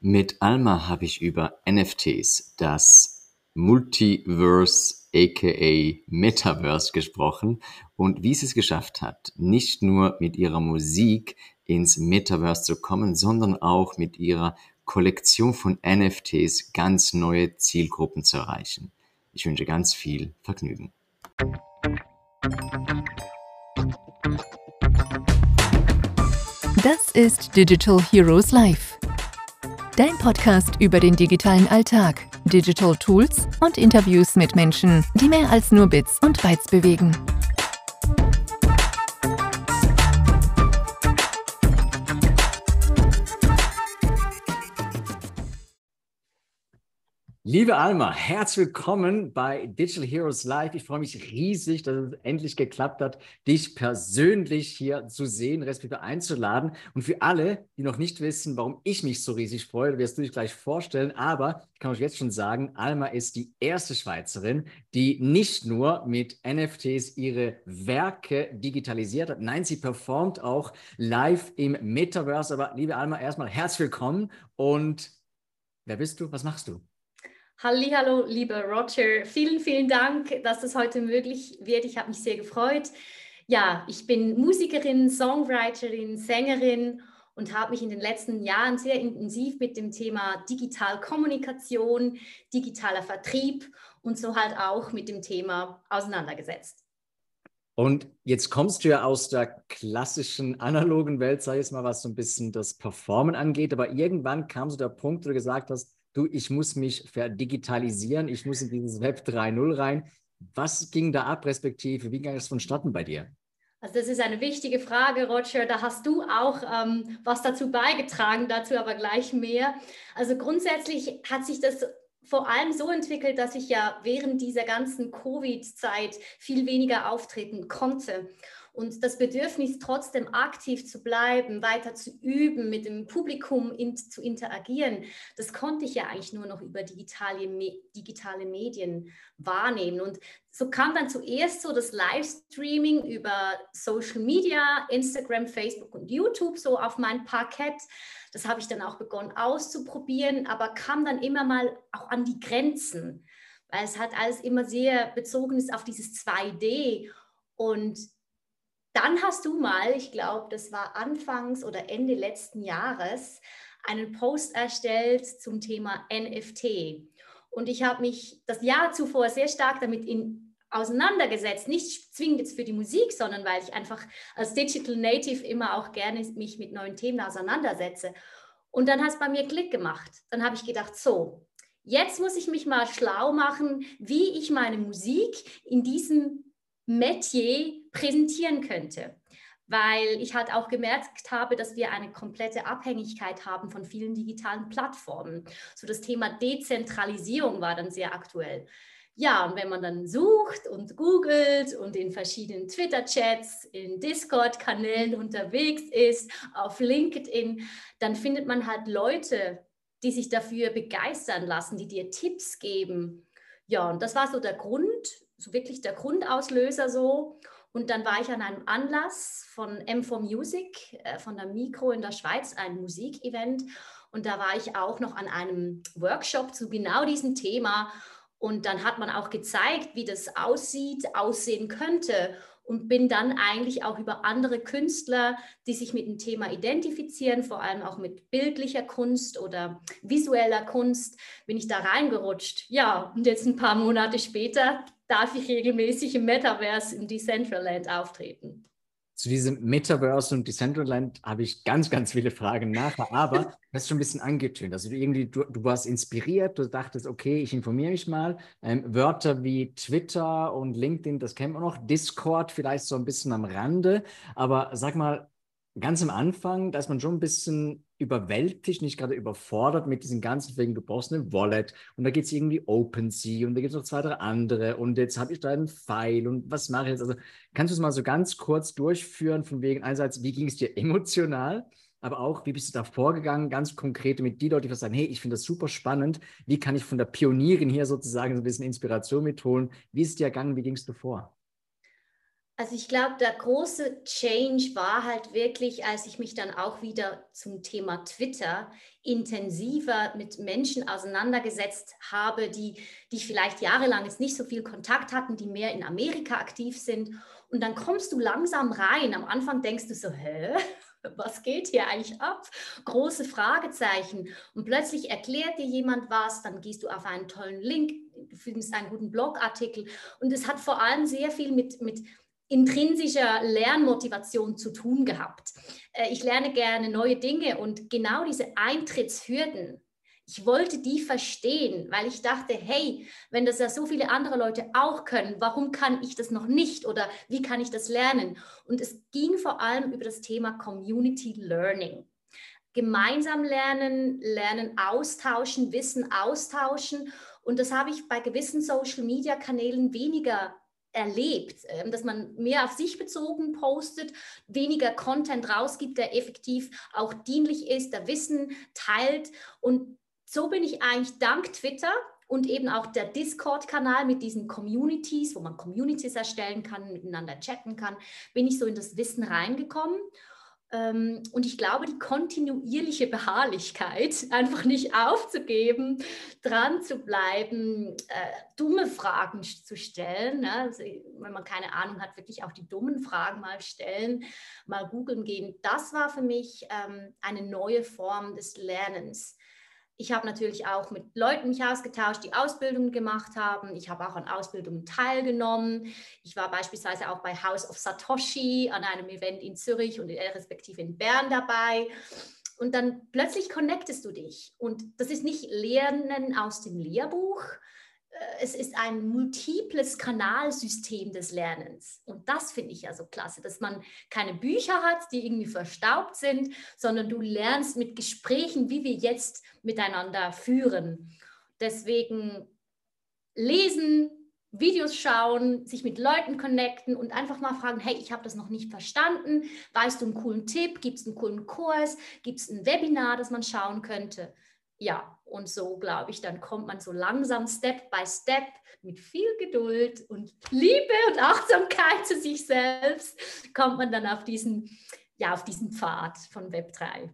Mit Alma habe ich über NFTs, das Multiverse aka Metaverse gesprochen und wie sie es geschafft hat, nicht nur mit ihrer Musik ins Metaverse zu kommen, sondern auch mit ihrer Kollektion von NFTs ganz neue Zielgruppen zu erreichen. Ich wünsche ganz viel Vergnügen. Das ist Digital Heroes Live Dein Podcast über den digitalen Alltag, Digital Tools und Interviews mit Menschen, die mehr als nur Bits und Bytes bewegen. Liebe Alma, herzlich willkommen bei Digital Heroes Live. Ich freue mich riesig, dass es endlich geklappt hat, dich persönlich hier zu sehen, respektive einzuladen. Und für alle, die noch nicht wissen, warum ich mich so riesig freue, wirst du dich gleich vorstellen. Aber ich kann euch jetzt schon sagen, Alma ist die erste Schweizerin, die nicht nur mit NFTs ihre Werke digitalisiert hat. Nein, sie performt auch live im Metaverse. Aber liebe Alma, erstmal herzlich willkommen. Und wer bist du? Was machst du? Hallo, lieber Roger. Vielen, vielen Dank, dass das heute möglich wird. Ich habe mich sehr gefreut. Ja, ich bin Musikerin, Songwriterin, Sängerin und habe mich in den letzten Jahren sehr intensiv mit dem Thema Digitalkommunikation, digitaler Vertrieb und so halt auch mit dem Thema auseinandergesetzt. Und jetzt kommst du ja aus der klassischen analogen Welt, sag ich mal, was so ein bisschen das Performen angeht, aber irgendwann kam so der Punkt, wo du gesagt hast, du, ich muss mich verdigitalisieren, ich muss in dieses Web 3.0 rein. Was ging da ab, respektive, wie ging es vonstatten bei dir? Also das ist eine wichtige Frage, Roger. Da hast du auch ähm, was dazu beigetragen, dazu aber gleich mehr. Also grundsätzlich hat sich das vor allem so entwickelt, dass ich ja während dieser ganzen Covid-Zeit viel weniger auftreten konnte. Und das Bedürfnis, trotzdem aktiv zu bleiben, weiter zu üben, mit dem Publikum in, zu interagieren, das konnte ich ja eigentlich nur noch über digitale, digitale Medien wahrnehmen. Und so kam dann zuerst so das Livestreaming über Social Media, Instagram, Facebook und YouTube so auf mein Parkett. Das habe ich dann auch begonnen auszuprobieren, aber kam dann immer mal auch an die Grenzen, weil es halt alles immer sehr bezogen ist auf dieses 2D. Und dann hast du mal, ich glaube, das war anfangs oder Ende letzten Jahres, einen Post erstellt zum Thema NFT. Und ich habe mich das Jahr zuvor sehr stark damit in, auseinandergesetzt, nicht zwingend jetzt für die Musik, sondern weil ich einfach als Digital Native immer auch gerne mich mit neuen Themen auseinandersetze. Und dann hat es bei mir Klick gemacht. Dann habe ich gedacht, so, jetzt muss ich mich mal schlau machen, wie ich meine Musik in diesem Metier präsentieren könnte. Weil ich halt auch gemerkt habe, dass wir eine komplette Abhängigkeit haben von vielen digitalen Plattformen. So das Thema Dezentralisierung war dann sehr aktuell. Ja, und wenn man dann sucht und googelt und in verschiedenen Twitter-Chats, in Discord-Kanälen unterwegs ist, auf LinkedIn, dann findet man halt Leute, die sich dafür begeistern lassen, die dir Tipps geben. Ja, und das war so der Grund, so wirklich der Grundauslöser so. Und dann war ich an einem Anlass von M4 Music, äh, von der Mikro in der Schweiz, ein Musikevent. Und da war ich auch noch an einem Workshop zu genau diesem Thema. Und dann hat man auch gezeigt, wie das aussieht, aussehen könnte und bin dann eigentlich auch über andere Künstler, die sich mit dem Thema identifizieren, vor allem auch mit bildlicher Kunst oder visueller Kunst, bin ich da reingerutscht. Ja, und jetzt ein paar Monate später darf ich regelmäßig im Metaverse im Decentraland auftreten zu diesem Metaverse und Decentraland habe ich ganz, ganz viele Fragen nachher, aber du hast schon ein bisschen angetönt. Also du irgendwie, du, du warst inspiriert, du dachtest, okay, ich informiere mich mal. Ähm, Wörter wie Twitter und LinkedIn, das kennt man noch. Discord vielleicht so ein bisschen am Rande. Aber sag mal, ganz am Anfang, da ist man schon ein bisschen überwältigt, nicht gerade überfordert mit diesen ganzen wegen, du brauchst eine Wallet und da geht es irgendwie OpenSea und da gibt es noch zwei, drei andere und jetzt habe ich da einen Pfeil und was mache ich jetzt? Also kannst du es mal so ganz kurz durchführen, von wegen einerseits, wie ging es dir emotional, aber auch, wie bist du da vorgegangen, ganz konkret mit die Leute, die sagen, hey, ich finde das super spannend, wie kann ich von der Pionierin hier sozusagen so ein bisschen Inspiration mitholen? Wie ist dir ergangen, wie gingst du vor? Also ich glaube, der große Change war halt wirklich, als ich mich dann auch wieder zum Thema Twitter intensiver mit Menschen auseinandergesetzt habe, die, die vielleicht jahrelang jetzt nicht so viel Kontakt hatten, die mehr in Amerika aktiv sind. Und dann kommst du langsam rein. Am Anfang denkst du so, hä? Was geht hier eigentlich ab? Große Fragezeichen. Und plötzlich erklärt dir jemand was, dann gehst du auf einen tollen Link, du findest einen guten Blogartikel. Und es hat vor allem sehr viel mit, mit intrinsischer Lernmotivation zu tun gehabt. Äh, ich lerne gerne neue Dinge und genau diese Eintrittshürden, ich wollte die verstehen, weil ich dachte, hey, wenn das ja so viele andere Leute auch können, warum kann ich das noch nicht oder wie kann ich das lernen? Und es ging vor allem über das Thema Community Learning. Gemeinsam lernen, lernen austauschen, Wissen austauschen. Und das habe ich bei gewissen Social-Media-Kanälen weniger erlebt, ähm, dass man mehr auf sich bezogen postet, weniger Content rausgibt, der effektiv auch dienlich ist, der Wissen teilt. Und so bin ich eigentlich dank Twitter und eben auch der Discord-Kanal mit diesen Communities, wo man Communities erstellen kann, miteinander chatten kann, bin ich so in das Wissen reingekommen. Ähm, und ich glaube, die kontinuierliche Beharrlichkeit, einfach nicht aufzugeben, dran zu bleiben, äh, dumme Fragen zu stellen. Ne? Also, wenn man keine Ahnung hat, wirklich auch die dummen Fragen mal stellen, mal googeln gehen. Das war für mich ähm, eine neue Form des Lernens. Ich habe natürlich auch mit Leuten mich ausgetauscht, die Ausbildungen gemacht haben. Ich habe auch an Ausbildungen teilgenommen. Ich war beispielsweise auch bei House of Satoshi an einem Event in Zürich und respektive in Bern dabei. Und dann plötzlich connectest du dich. Und das ist nicht Lernen aus dem Lehrbuch, äh, es ist ein multiples Kanalsystem des Lernens. Und das finde ich ja so klasse, dass man keine Bücher hat, die irgendwie verstaubt sind, sondern du lernst mit Gesprächen, wie wir jetzt miteinander führen. Deswegen lesen, Videos schauen, sich mit Leuten connecten und einfach mal fragen, hey, ich habe das noch nicht verstanden. Weißt du einen coolen Tipp? Gibt es einen coolen Kurs? Gibt es ein Webinar, das man schauen könnte? Ja, und so glaube ich, dann kommt man so langsam Step by Step mit viel Geduld und Liebe und Achtsamkeit zu sich selbst, kommt man dann auf diesen, ja, auf diesen Pfad von Web 3.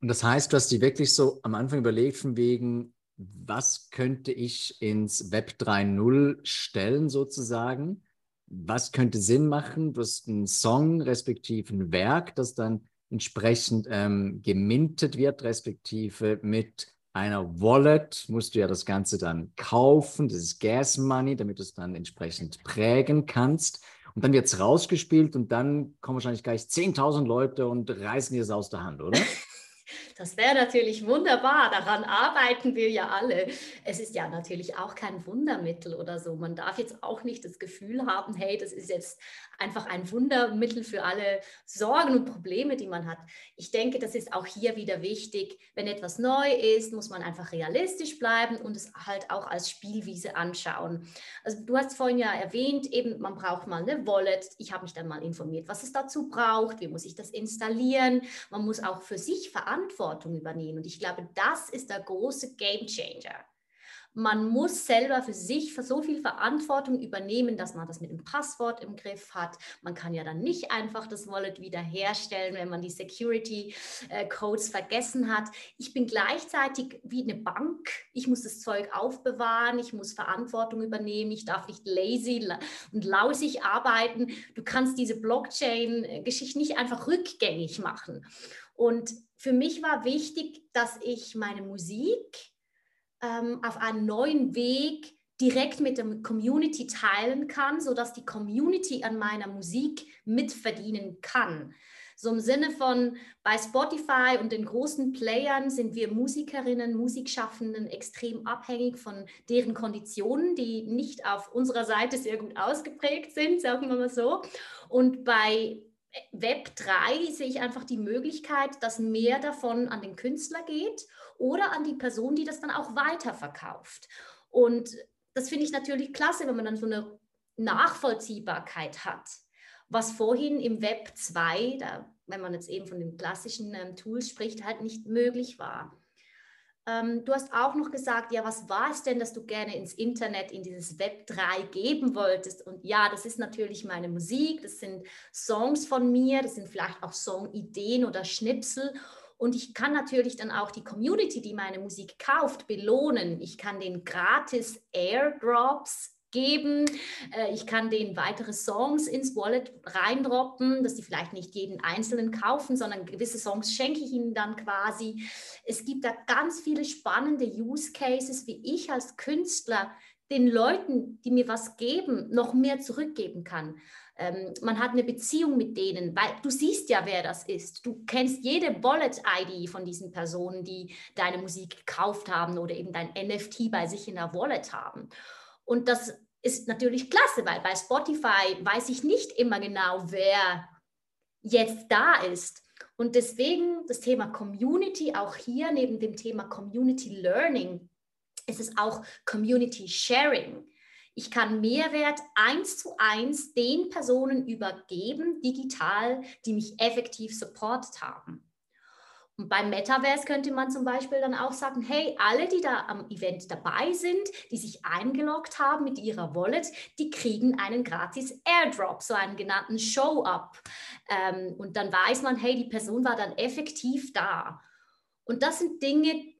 Und das heißt, du hast dir wirklich so am Anfang überlegt, von wegen, was könnte ich ins Web 3.0 stellen sozusagen? Was könnte Sinn machen? Du hast einen Song respektive ein Werk, das dann entsprechend ähm, gemintet wird, respektive mit einer Wallet musst du ja das Ganze dann kaufen, das ist Gas Money, damit du es dann entsprechend prägen kannst. Und dann wird es rausgespielt und dann kommen wahrscheinlich gleich 10.000 Leute und reißen dir es aus der Hand, oder? Das wäre natürlich wunderbar. Daran arbeiten wir ja alle. Es ist ja natürlich auch kein Wundermittel oder so. Man darf jetzt auch nicht das Gefühl haben, hey, das ist jetzt einfach ein Wundermittel für alle Sorgen und Probleme, die man hat. Ich denke, das ist auch hier wieder wichtig. Wenn etwas neu ist, muss man einfach realistisch bleiben und es halt auch als Spielwiese anschauen. Also du hast vorhin ja erwähnt, eben man braucht mal eine Wallet. Ich habe mich dann mal informiert, was es dazu braucht, wie muss ich das installieren. Man muss auch für sich Verantwortung übernehmen. Und ich glaube, das ist der große Game Changer man muss selber für sich so viel Verantwortung übernehmen, dass man das mit dem Passwort im Griff hat. Man kann ja dann nicht einfach das Wallet wiederherstellen, wenn man die Security äh, Codes vergessen hat. Ich bin gleichzeitig wie eine Bank. Ich muss das Zeug aufbewahren, ich muss Verantwortung übernehmen, ich darf nicht lazy und lausig arbeiten. Du kannst diese Blockchain-Geschichte nicht einfach rückgängig machen. Und für mich war wichtig, dass ich meine Musik, ähm, auf einen neuen Weg direkt mit der Community teilen kann, sodass die Community an meiner Musik mitverdienen kann. So im Sinne von bei Spotify und den großen Playern sind wir Musikerinnen, Musikschaffenden extrem abhängig von deren Konditionen, die nicht auf unserer Seite sehr gut ausgeprägt sind, sagen wir mal so. Und bei Web 3 sehe ich einfach die Möglichkeit, dass mehr davon an den Künstler geht oder an die Person, die das dann auch weiterverkauft. Und das finde ich natürlich klasse, wenn man dann so eine Nachvollziehbarkeit hat, was vorhin im Web 2, da, wenn man jetzt eben von den klassischen ähm, Tools spricht, halt nicht möglich war. Ähm, du hast auch noch gesagt, ja, was war es denn, dass du gerne ins Internet, in dieses Web 3 geben wolltest? Und ja, das ist natürlich meine Musik, das sind Songs von mir, das sind vielleicht auch Songideen oder Schnipsel. Und ich kann natürlich dann auch die Community, die meine Musik kauft, belohnen. Ich kann den gratis Airdrops geben. Äh, ich kann denen weitere Songs ins Wallet reindroppen, dass die vielleicht nicht jeden einzelnen kaufen, sondern gewisse Songs schenke ich ihnen dann quasi. Es gibt da ganz viele spannende Use Cases, wie ich als Künstler den Leuten, die mir was geben, noch mehr zurückgeben kann. Ähm, man hat eine Beziehung mit denen, weil du siehst ja, wer das ist. Du kennst jede Wallet-ID von diesen Personen, die deine Musik gekauft haben oder eben dein NFT bei sich in der Wallet haben. Und das ist natürlich klasse, weil bei Spotify weiß ich nicht immer genau, wer jetzt da ist. Und deswegen das Thema Community, auch hier neben dem Thema Community Learning, ist es auch Community Sharing. Ich kann Mehrwert eins zu eins den Personen übergeben, digital, die mich effektiv supportet haben. Und beim Metaverse könnte man zum Beispiel dann auch sagen, hey, alle, die da am Event dabei sind, die sich eingeloggt haben mit ihrer Wallet, die kriegen einen gratis Airdrop, so einen genannten Show-up. Ähm, und dann weiß man, hey, die Person war dann effektiv da. Und das sind Dinge,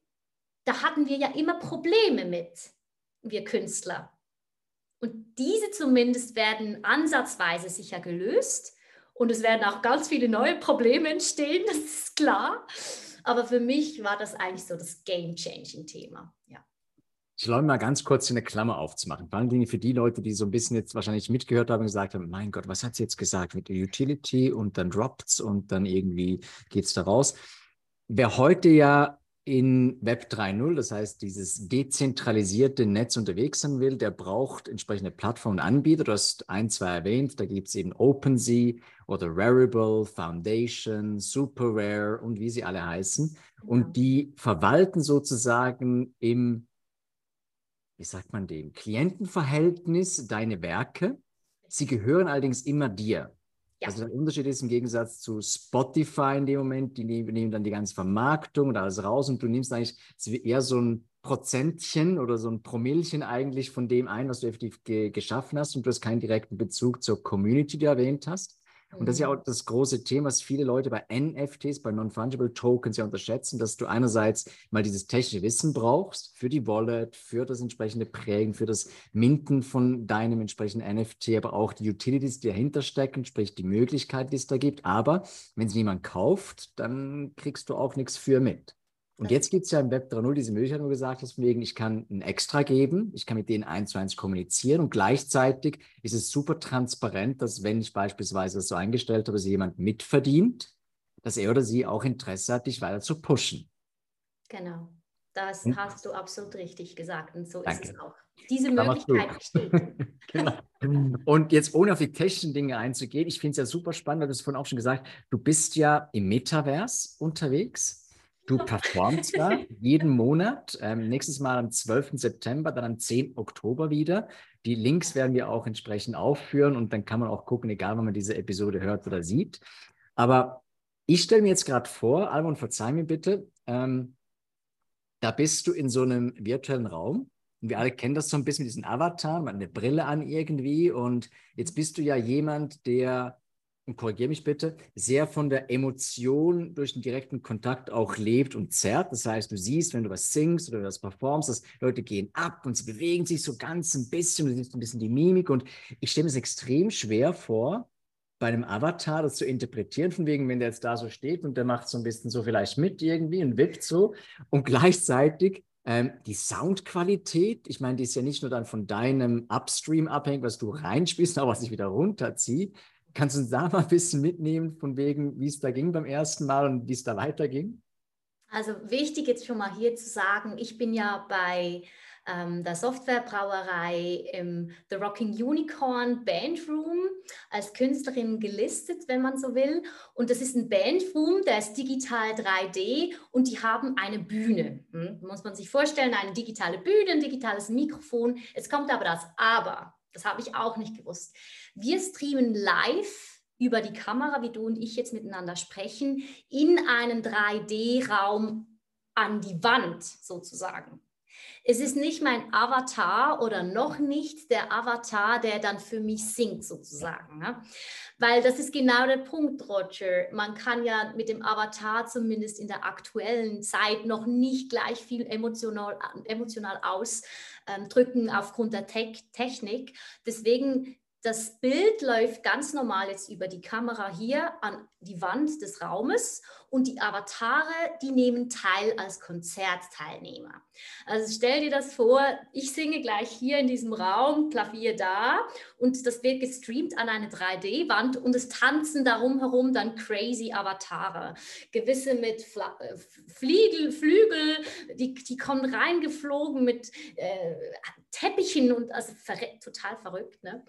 da hatten wir ja immer Probleme mit, wir Künstler. Und diese zumindest werden ansatzweise sicher gelöst. Und es werden auch ganz viele neue Probleme entstehen, das ist klar. Aber für mich war das eigentlich so das Game-Changing-Thema. Ja. Ich glaube mal ganz kurz eine Klammer aufzumachen. Vor allen Dingen für die Leute, die so ein bisschen jetzt wahrscheinlich mitgehört haben und gesagt haben, mein Gott, was hat sie jetzt gesagt mit der Utility und dann droppt's und dann irgendwie geht es da raus. Wer heute ja in Web 3.0, das heißt dieses dezentralisierte Netz unterwegs sein will, der braucht entsprechende Plattformen und Anbieter. Du hast ein, zwei erwähnt, da gibt es eben OpenSea oder Rarible, Foundation, SuperRare und wie sie alle heißen. Ja. Und die verwalten sozusagen im, wie sagt man dem, Klientenverhältnis deine Werke. Sie gehören allerdings immer dir. Ja. Also der Unterschied ist im Gegensatz zu Spotify in dem Moment, die nehmen dann die ganze Vermarktung und alles raus und du nimmst eigentlich eher so ein Prozentchen oder so ein Promillchen eigentlich von dem ein, was du effektiv ge geschaffen hast und du hast keinen direkten Bezug zur Community, die du erwähnt hast. Und das ist ja auch das große Thema, was viele Leute bei NFTs, bei Non-Fungible Tokens ja unterschätzen, dass du einerseits mal dieses technische Wissen brauchst für die Wallet, für das entsprechende Prägen, für das Minten von deinem entsprechenden NFT, aber auch die Utilities, die dahinter stecken, sprich die Möglichkeit, die es da gibt. Aber wenn es niemand kauft, dann kriegst du auch nichts für mit. Und jetzt gibt es ja im Web 3.0 diese Möglichkeit, wo du gesagt hast, wegen, ich kann ein Extra geben, ich kann mit denen eins zu eins kommunizieren und gleichzeitig ist es super transparent, dass wenn ich beispielsweise das so eingestellt habe, dass jemand mitverdient, dass er oder sie auch Interesse hat, dich weiter zu pushen. Genau, das hm? hast du absolut richtig gesagt und so Danke. ist es auch. Diese Möglichkeit besteht. genau. Und jetzt ohne auf die technischen Dinge einzugehen, ich finde es ja super spannend, weil du es vorhin auch schon gesagt, du bist ja im Metaverse unterwegs. Du performst da jeden Monat. Ähm, nächstes Mal am 12. September, dann am 10. Oktober wieder. Die Links werden wir auch entsprechend aufführen und dann kann man auch gucken, egal wann man diese Episode hört oder sieht. Aber ich stelle mir jetzt gerade vor, Almon, verzeih mir bitte, ähm, da bist du in so einem virtuellen Raum. Und wir alle kennen das so ein bisschen mit diesen Avatar, man hat eine Brille an irgendwie. Und jetzt bist du ja jemand, der und korrigiere mich bitte, sehr von der Emotion durch den direkten Kontakt auch lebt und zerrt. Das heißt, du siehst, wenn du was singst oder was performst, dass Leute gehen ab und sie bewegen sich so ganz ein bisschen, du siehst ein bisschen die Mimik. Und ich stelle mir es extrem schwer vor, bei einem Avatar das zu interpretieren, von wegen, wenn der jetzt da so steht und der macht so ein bisschen so vielleicht mit irgendwie und wippt so. Und gleichzeitig ähm, die Soundqualität, ich meine, die ist ja nicht nur dann von deinem Upstream abhängig, was du reinspielst, aber was ich wieder runterziehe, Kannst du uns da mal ein bisschen mitnehmen, von wegen, wie es da ging beim ersten Mal und wie es da weiterging? Also wichtig jetzt schon mal hier zu sagen, ich bin ja bei ähm, der Softwarebrauerei im The Rocking Unicorn Bandroom als Künstlerin gelistet, wenn man so will. Und das ist ein Bandroom, der ist digital 3D und die haben eine Bühne. Hm? Muss man sich vorstellen, eine digitale Bühne, ein digitales Mikrofon. Es kommt aber das Aber. Das habe ich auch nicht gewusst. Wir streamen live über die Kamera, wie du und ich jetzt miteinander sprechen, in einen 3D-Raum an die Wand sozusagen. Es ist nicht mein Avatar oder noch nicht der Avatar, der dann für mich singt sozusagen. Ne? Weil das ist genau der Punkt, Roger. Man kann ja mit dem Avatar zumindest in der aktuellen Zeit noch nicht gleich viel emotional, emotional ausdrücken aufgrund der Te Technik. Deswegen das Bild läuft ganz normal jetzt über die Kamera hier an die Wand des Raumes und die Avatare, die nehmen teil als Konzertteilnehmer. Also stell dir das vor, ich singe gleich hier in diesem Raum, Klavier da und das wird gestreamt an eine 3D-Wand und es tanzen darum herum dann crazy Avatare. Gewisse mit Fla äh, Fliegel, Flügel, die, die kommen reingeflogen mit äh, Teppichen und also verre total verrückt. Ne?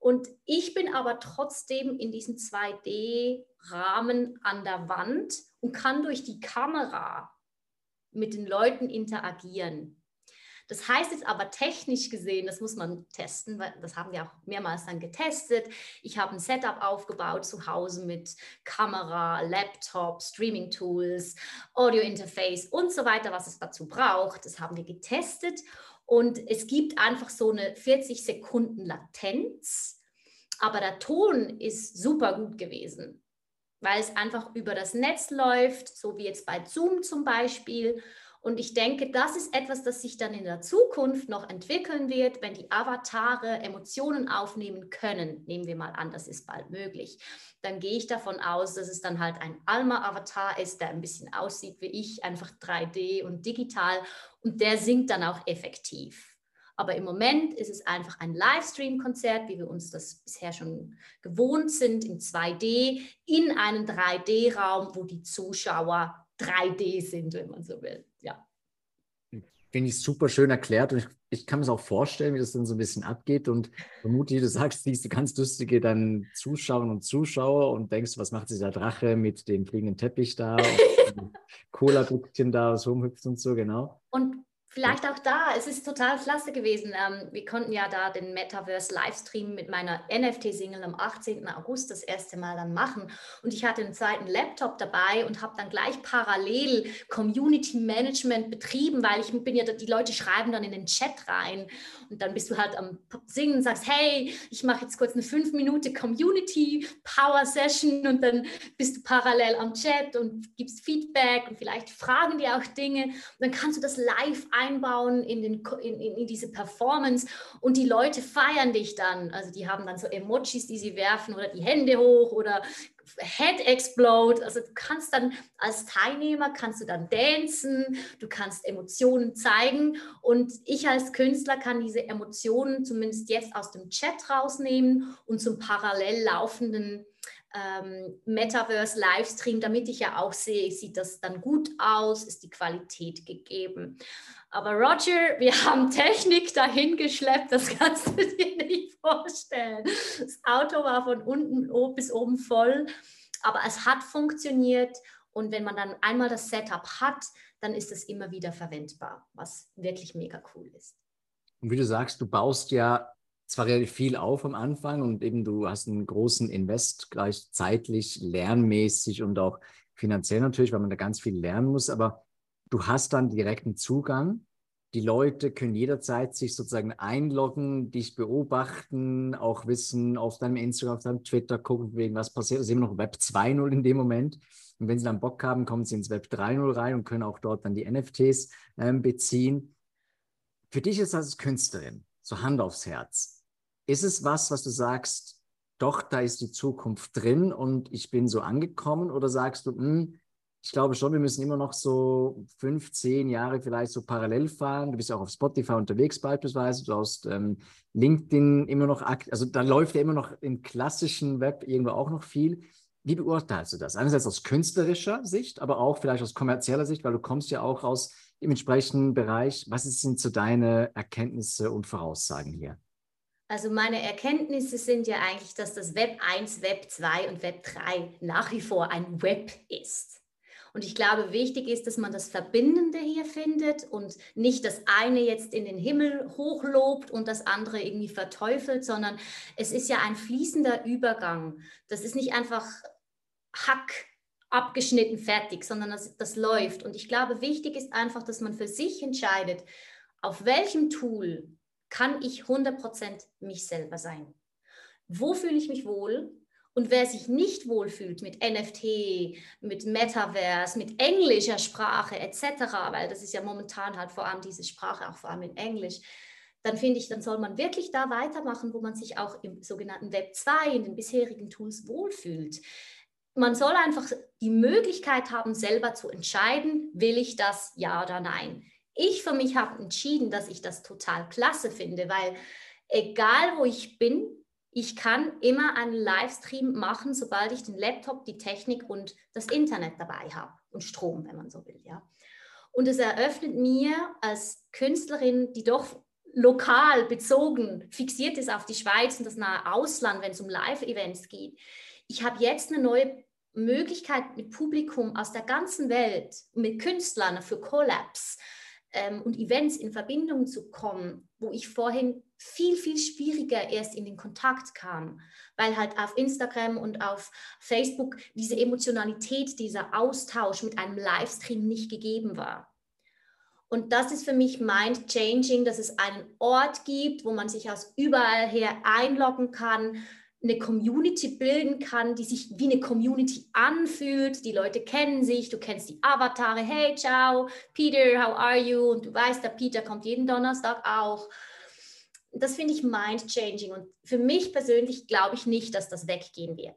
Und ich bin aber trotzdem in diesem 2D-Rahmen an der Wand und kann durch die Kamera mit den Leuten interagieren. Das heißt jetzt aber technisch gesehen, das muss man testen, weil das haben wir auch mehrmals dann getestet. Ich habe ein Setup aufgebaut zu Hause mit Kamera, Laptop, Streaming-Tools, Audio-Interface und so weiter, was es dazu braucht. Das haben wir getestet und es gibt einfach so eine 40 Sekunden Latenz, aber der Ton ist super gut gewesen, weil es einfach über das Netz läuft, so wie jetzt bei Zoom zum Beispiel. Und ich denke, das ist etwas, das sich dann in der Zukunft noch entwickeln wird, wenn die Avatare Emotionen aufnehmen können. Nehmen wir mal an, das ist bald möglich. Dann gehe ich davon aus, dass es dann halt ein Alma-Avatar ist, der ein bisschen aussieht wie ich, einfach 3D und digital. Und der singt dann auch effektiv. Aber im Moment ist es einfach ein Livestream-Konzert, wie wir uns das bisher schon gewohnt sind, in 2D, in einem 3D-Raum, wo die Zuschauer 3D sind, wenn man so will. Finde ich super schön erklärt und ich, ich kann mir es auch vorstellen, wie das dann so ein bisschen abgeht und vermutlich, du sagst, siehst du ganz lustige dann Zuschauer und Zuschauer und denkst, was macht dieser Drache mit dem fliegenden Teppich da und Cola-Büchchen da, was rumhüpft und so, genau. Und Vielleicht auch da, es ist total klasse gewesen. Ähm, wir konnten ja da den Metaverse Livestream mit meiner NFT-Single am 18. August das erste Mal dann machen. Und ich hatte einen zweiten Laptop dabei und habe dann gleich parallel Community Management betrieben, weil ich bin ja, die Leute schreiben dann in den Chat rein. Und dann bist du halt am Singen und sagst, hey, ich mache jetzt kurz eine fünf Minuten Community Power Session und dann bist du parallel am Chat und gibst Feedback und vielleicht fragen die auch Dinge. Und dann kannst du das live einbauen in, den, in, in, diese Performance und die Leute feiern dich dann. Also die haben dann so Emojis, die sie werfen oder die Hände hoch oder Head Explode. Also du kannst dann als Teilnehmer, kannst du dann dancen, du kannst Emotionen zeigen und ich als Künstler kann diese Emotionen zumindest jetzt aus dem Chat rausnehmen und zum parallel laufenden ähm, Metaverse Livestream, damit ich ja auch sehe, sieht das dann gut aus, ist die Qualität gegeben. Aber Roger, wir haben Technik dahin geschleppt, das kannst du dir nicht vorstellen. Das Auto war von unten bis oben voll, aber es hat funktioniert. Und wenn man dann einmal das Setup hat, dann ist es immer wieder verwendbar, was wirklich mega cool ist. Und wie du sagst, du baust ja zwar relativ viel auf am Anfang und eben du hast einen großen Invest gleich zeitlich, lernmäßig und auch finanziell natürlich, weil man da ganz viel lernen muss, aber du hast dann direkten Zugang. Die Leute können jederzeit sich sozusagen einloggen, dich beobachten, auch wissen auf deinem Instagram, auf deinem Twitter gucken, wegen was passiert. Das ist immer noch Web 2.0 in dem Moment. Und wenn sie dann Bock haben, kommen sie ins Web 3.0 rein und können auch dort dann die NFTs ähm, beziehen. Für dich ist das als Künstlerin, so Hand aufs Herz. Ist es was, was du sagst, doch, da ist die Zukunft drin und ich bin so angekommen? Oder sagst du, mh, hm, ich glaube schon, wir müssen immer noch so fünf, zehn Jahre vielleicht so parallel fahren. Du bist ja auch auf Spotify unterwegs beispielsweise, du hast ähm, LinkedIn immer noch, also da läuft ja immer noch im klassischen Web irgendwo auch noch viel. Wie beurteilst du das? Einerseits aus künstlerischer Sicht, aber auch vielleicht aus kommerzieller Sicht, weil du kommst ja auch aus dem entsprechenden Bereich. Was sind so deine Erkenntnisse und Voraussagen hier? Also meine Erkenntnisse sind ja eigentlich, dass das Web 1, Web 2 und Web 3 nach wie vor ein Web ist. Und ich glaube, wichtig ist, dass man das Verbindende hier findet und nicht das eine jetzt in den Himmel hochlobt und das andere irgendwie verteufelt, sondern es ist ja ein fließender Übergang. Das ist nicht einfach Hack abgeschnitten, fertig, sondern das, das läuft. Und ich glaube, wichtig ist einfach, dass man für sich entscheidet, auf welchem Tool kann ich 100% mich selber sein. Wo fühle ich mich wohl? Und wer sich nicht wohlfühlt mit NFT, mit Metaverse, mit englischer Sprache etc., weil das ist ja momentan halt vor allem diese Sprache, auch vor allem in Englisch, dann finde ich, dann soll man wirklich da weitermachen, wo man sich auch im sogenannten Web 2, in den bisherigen Tools wohlfühlt. Man soll einfach die Möglichkeit haben, selber zu entscheiden, will ich das ja oder nein. Ich für mich habe entschieden, dass ich das total klasse finde, weil egal wo ich bin, ich kann immer einen Livestream machen, sobald ich den Laptop, die Technik und das Internet dabei habe und Strom, wenn man so will, ja. Und es eröffnet mir als Künstlerin, die doch lokal bezogen fixiert ist auf die Schweiz und das nahe Ausland, wenn es um Live-Events geht. Ich habe jetzt eine neue Möglichkeit mit Publikum aus der ganzen Welt, mit Künstlern für Collabs, ähm, und Events in Verbindung zu kommen, wo ich vorhin viel, viel schwieriger erst in den Kontakt kam, weil halt auf Instagram und auf Facebook diese Emotionalität, dieser Austausch mit einem Livestream nicht gegeben war. Und das ist für mich mind-changing, dass es einen Ort gibt, wo man sich aus überall her einloggen kann, eine Community bilden kann, die sich wie eine Community anfühlt. Die Leute kennen sich, du kennst die Avatare. Hey, ciao, Peter, how are you? Und du weißt, der Peter kommt jeden Donnerstag auch. Das finde ich mind-changing. Und für mich persönlich glaube ich nicht, dass das weggehen wird.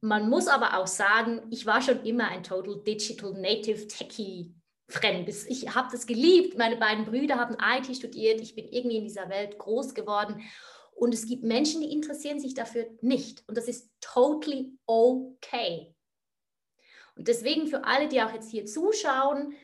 Man muss aber auch sagen, ich war schon immer ein Total Digital Native Techie Fremd. Ich habe das geliebt. Meine beiden Brüder haben IT studiert. Ich bin irgendwie in dieser Welt groß geworden. Und es gibt Menschen, die interessieren sich dafür nicht. Und das ist totally okay. Und deswegen für alle, die auch jetzt hier zuschauen,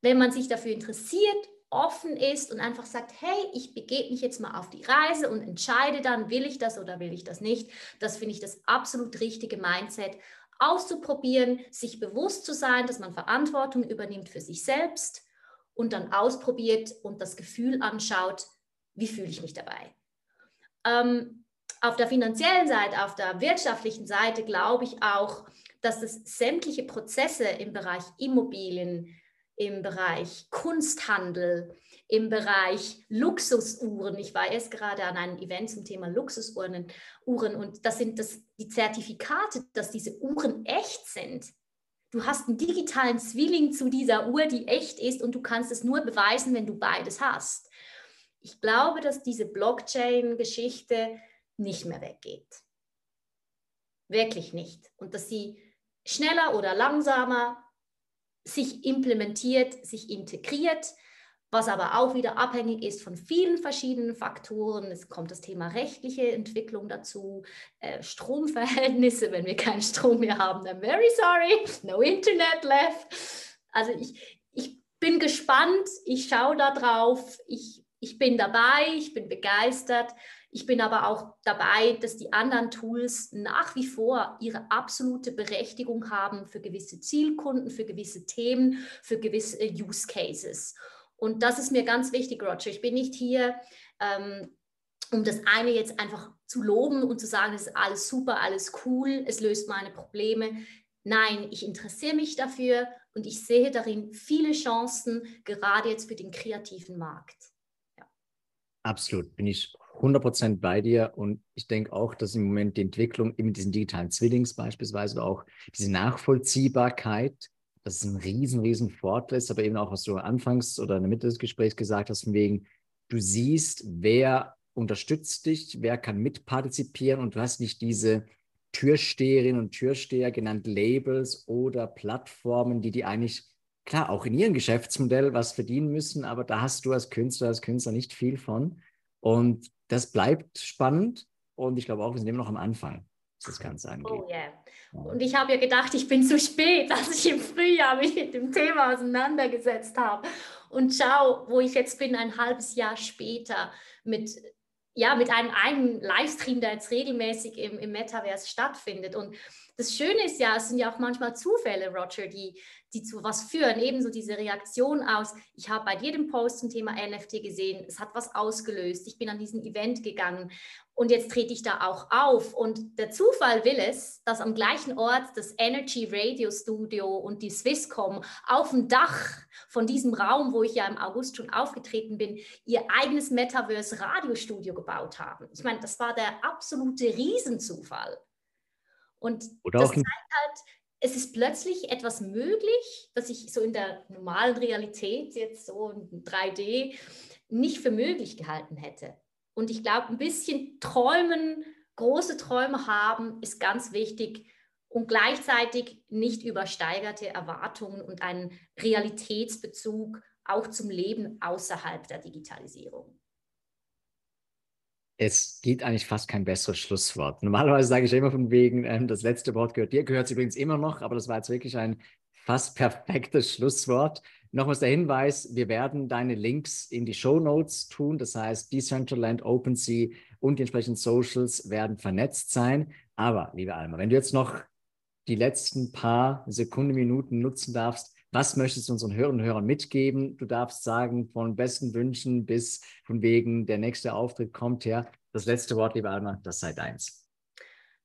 wenn man sich dafür interessiert, offen ist und einfach sagt, hey, ich begebe mich jetzt mal auf die Reise und entscheide dann, will ich das oder will ich das nicht. Das finde ich das absolut richtige Mindset, auszuprobieren, sich bewusst zu sein, dass man Verantwortung übernimmt für sich selbst und dann ausprobiert und das Gefühl anschaut, wie fühle ich mich dabei. Ähm, auf der finanziellen Seite, auf der wirtschaftlichen Seite glaube ich auch, dass es sämtliche Prozesse im Bereich Immobilien, im Bereich Kunsthandel, im Bereich Luxusuhren. Ich war erst gerade an einem Event zum Thema Luxusuhren Uhren, und das sind das, die Zertifikate, dass diese Uhren echt sind. Du hast einen digitalen Zwilling zu dieser Uhr, die echt ist und du kannst es nur beweisen, wenn du beides hast ich glaube, dass diese Blockchain-Geschichte nicht mehr weggeht. Wirklich nicht. Und dass sie schneller oder langsamer sich implementiert, sich integriert, was aber auch wieder abhängig ist von vielen verschiedenen Faktoren. Es kommt das Thema rechtliche Entwicklung dazu, äh, Stromverhältnisse. Wenn wir keinen Strom mehr haben, dann very sorry, no Internet left. Also ich, ich bin gespannt, ich schaue da drauf, ich ich bin dabei, ich bin begeistert. Ich bin aber auch dabei, dass die anderen Tools nach wie vor ihre absolute Berechtigung haben für gewisse Zielkunden, für gewisse Themen, für gewisse Use Cases. Und das ist mir ganz wichtig, Roger. Ich bin nicht hier, ähm, um das eine jetzt einfach zu loben und zu sagen, es ist alles super, alles cool, es löst meine Probleme. Nein, ich interessiere mich dafür und ich sehe darin viele Chancen, gerade jetzt für den kreativen Markt. Absolut, bin ich 100% bei dir. Und ich denke auch, dass im Moment die Entwicklung mit diesen digitalen Zwillings beispielsweise auch diese Nachvollziehbarkeit, das ist ein riesen, riesen Vorteil aber eben auch, was du anfangs oder in der Mitte des Gesprächs gesagt hast, von wegen, du siehst, wer unterstützt dich, wer kann mitpartizipieren. Und du hast nicht diese Türsteherinnen und Türsteher genannt Labels oder Plattformen, die die eigentlich klar, auch in ihrem Geschäftsmodell was verdienen müssen, aber da hast du als Künstler, als Künstler nicht viel von. Und das bleibt spannend und ich glaube auch, wir sind immer noch am Anfang, was das Ganze angeht. Oh yeah. Und ich habe ja gedacht, ich bin zu spät, als ich im Frühjahr mich mit dem Thema auseinandergesetzt habe. Und schau, wo ich jetzt bin, ein halbes Jahr später mit ja, mit einem eigenen Livestream, der jetzt regelmäßig im, im Metaverse stattfindet. Und das Schöne ist ja, es sind ja auch manchmal Zufälle, Roger, die, die zu was führen. Ebenso diese Reaktion aus, ich habe bei jedem Post zum Thema NFT gesehen, es hat was ausgelöst, ich bin an diesen Event gegangen und jetzt trete ich da auch auf. Und der Zufall will es, dass am gleichen Ort das Energy Radio Studio und die Swisscom auf dem Dach von diesem Raum, wo ich ja im August schon aufgetreten bin, ihr eigenes Metaverse Radiostudio gebaut haben. Ich meine, das war der absolute Riesenzufall. Und Oder das zeigt halt, es ist plötzlich etwas möglich, das ich so in der normalen Realität, jetzt so in 3D, nicht für möglich gehalten hätte. Und ich glaube, ein bisschen träumen, große Träume haben, ist ganz wichtig und gleichzeitig nicht übersteigerte Erwartungen und einen Realitätsbezug auch zum Leben außerhalb der Digitalisierung. Es gibt eigentlich fast kein besseres Schlusswort. Normalerweise sage ich immer von wegen, ähm, das letzte Wort gehört dir, gehört es übrigens immer noch, aber das war jetzt wirklich ein fast perfektes Schlusswort. Nochmals der Hinweis, wir werden deine Links in die Show Notes tun. Das heißt, Decentraland, OpenSea und die entsprechenden Socials werden vernetzt sein. Aber, liebe Alma, wenn du jetzt noch die letzten paar Sekunden, Minuten nutzen darfst, was möchtest du unseren Hörern und Hörern mitgeben? Du darfst sagen, von besten Wünschen bis von wegen, der nächste Auftritt kommt her. Das letzte Wort, liebe Alma, das sei deins.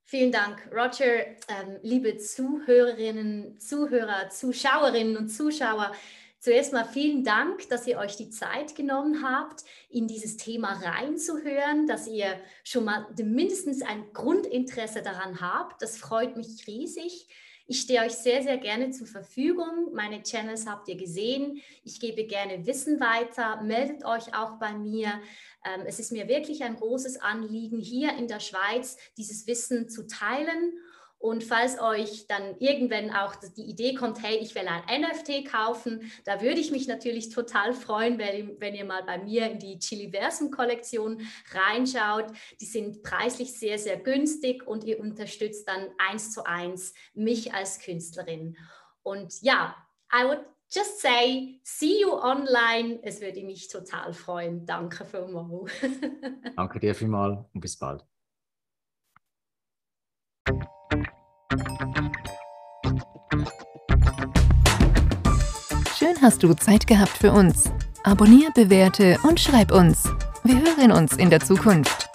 Vielen Dank, Roger. Ähm, liebe Zuhörerinnen, Zuhörer, Zuschauerinnen und Zuschauer, zuerst mal vielen Dank, dass ihr euch die Zeit genommen habt, in dieses Thema reinzuhören, dass ihr schon mal mindestens ein Grundinteresse daran habt. Das freut mich riesig. Ich stehe euch sehr, sehr gerne zur Verfügung. Meine Channels habt ihr gesehen. Ich gebe gerne Wissen weiter. Meldet euch auch bei mir. Ähm, es ist mir wirklich ein großes Anliegen, hier in der Schweiz dieses Wissen zu teilen und falls euch dann irgendwann auch die Idee kommt, hey, ich will ein NFT kaufen, da würde ich mich natürlich total freuen, wenn, wenn ihr mal bei mir in die Chiliversum-Kollektion reinschaut. Die sind preislich sehr, sehr günstig und ihr unterstützt dann eins zu eins mich als Künstlerin. Und ja, I would just say, see you online. Es würde mich total freuen. Danke vielmals. Danke dir vielmals und bis bald. Hast du Zeit gehabt für uns. Abonnier, bewerte und schreib uns. Wir hören uns in der Zukunft.